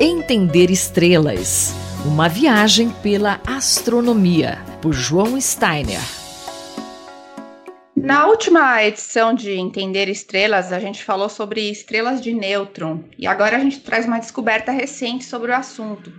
Entender Estrelas Uma viagem pela astronomia, por João Steiner. Na última edição de Entender Estrelas, a gente falou sobre estrelas de nêutron e agora a gente traz uma descoberta recente sobre o assunto.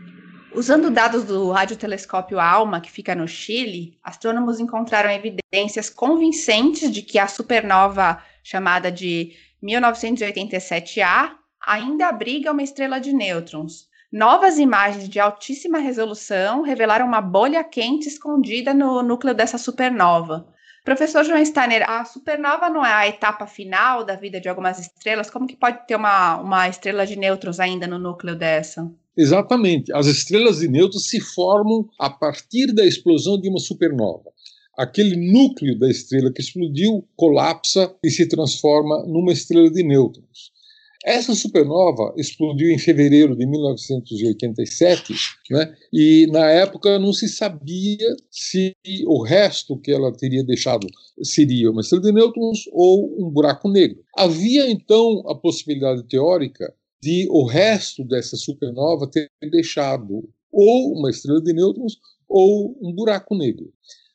Usando dados do radiotelescópio ALMA, que fica no Chile, astrônomos encontraram evidências convincentes de que a supernova chamada de 1987A ainda abriga uma estrela de nêutrons. Novas imagens de altíssima resolução revelaram uma bolha quente escondida no núcleo dessa supernova. Professor João Steiner, a supernova não é a etapa final da vida de algumas estrelas? Como que pode ter uma, uma estrela de nêutrons ainda no núcleo dessa? Exatamente. As estrelas de nêutrons se formam a partir da explosão de uma supernova. Aquele núcleo da estrela que explodiu colapsa e se transforma numa estrela de nêutrons. Essa supernova explodiu em fevereiro de 1987, né? e na época não se sabia se o resto que ela teria deixado seria uma estrela de nêutrons ou um buraco negro. Havia então a possibilidade teórica de o resto dessa supernova ter deixado ou uma estrela de nêutrons ou um buraco negro.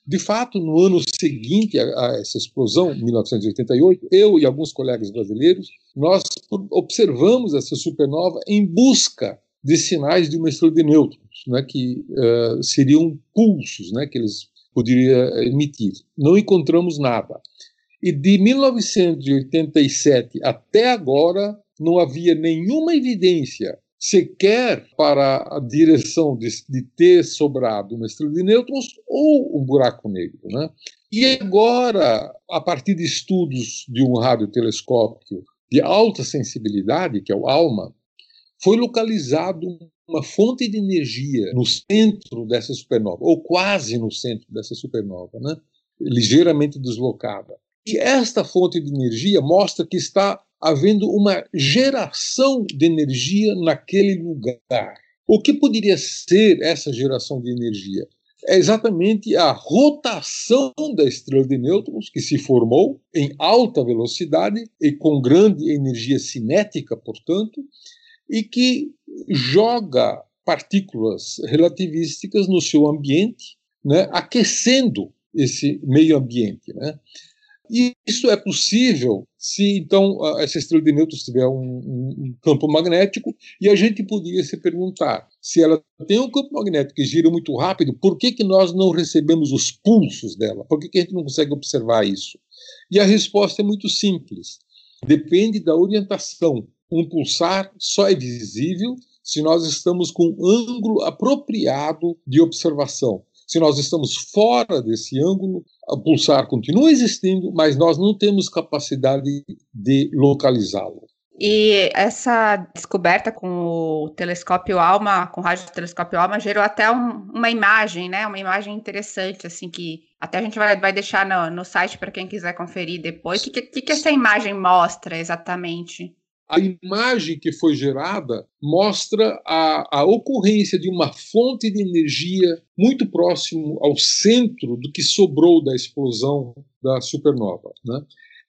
De fato, no ano seguinte a, essa explosão, 1988, eu e alguns colegas brasileiros, nós observamos essa supernova em busca de sinais de uma estrela de nêutrons, né, que uh, seriam pulsos né, que eles poderiam emitir. Não encontramos nada. E de 1987 até agora, não havia nenhuma evidência sequer para a direção de, de, ter sobrado uma estrela de nêutrons ou um buraco negro. Né? E agora, a partir de estudos de um radiotelescópio de alta sensibilidade, que é o ALMA, foi localizado uma fonte de energia no centro dessa supernova, ou quase no centro dessa supernova, né? ligeiramente deslocada. E esta fonte de energia mostra que está havendo uma geração de energia naquele lugar. O que poderia ser essa geração de energia? É exatamente a rotação da estrela de nêutrons que se formou em alta velocidade e com grande energia cinética, portanto, e que joga partículas relativísticas no seu ambiente, né, aquecendo esse meio ambiente. Né? E isso é possível se, então, essa estrela de nêutrons tiver um, um, campo magnético, e a gente poderia se perguntar, se ela tem um campo magnético que gira muito rápido, por que, que nós não recebemos os pulsos dela? Por que, que a gente não consegue observar isso? E a resposta é muito simples. Depende da orientação. Um pulsar só é visível se nós estamos com um ângulo apropriado de observação. Se nós estamos fora desse ângulo, o pulsar continua existindo, mas nós não temos capacidade de localizá-lo. E essa descoberta com o telescópio ALMA, com o radiotelescópio ALMA, gerou até um, uma imagem, né? Uma imagem interessante, assim, que até a gente vai, vai deixar no, no site para quem quiser conferir depois. O que, que, que essa imagem mostra exatamente? A imagem que foi gerada mostra a, a, ocorrência de uma fonte de energia muito próximo ao centro do que sobrou da explosão da supernova. Né?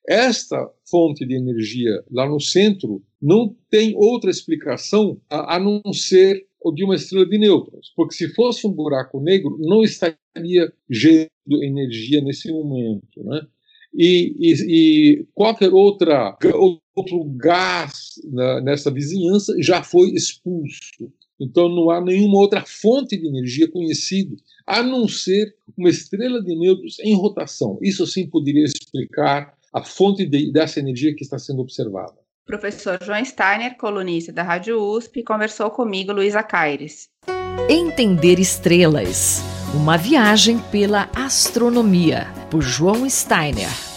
Esta fonte de energia lá no centro não tem outra explicação a, a não ser de uma estrela de nêutrons, porque se fosse um buraco negro, não estaria gerando energia nesse momento. Né? E, e, e qualquer outra outro gás na, nessa vizinhança já foi expulso. Então não há nenhuma outra fonte de energia conhecida, a não ser uma estrela de nêutrons em rotação. Isso sim poderia explicar a fonte de, dessa energia que está sendo observada. Professor João Steiner, colunista da Rádio USP, conversou comigo, Luísa Caires. Entender estrelas. Uma viagem pela astronomia, João Steiner.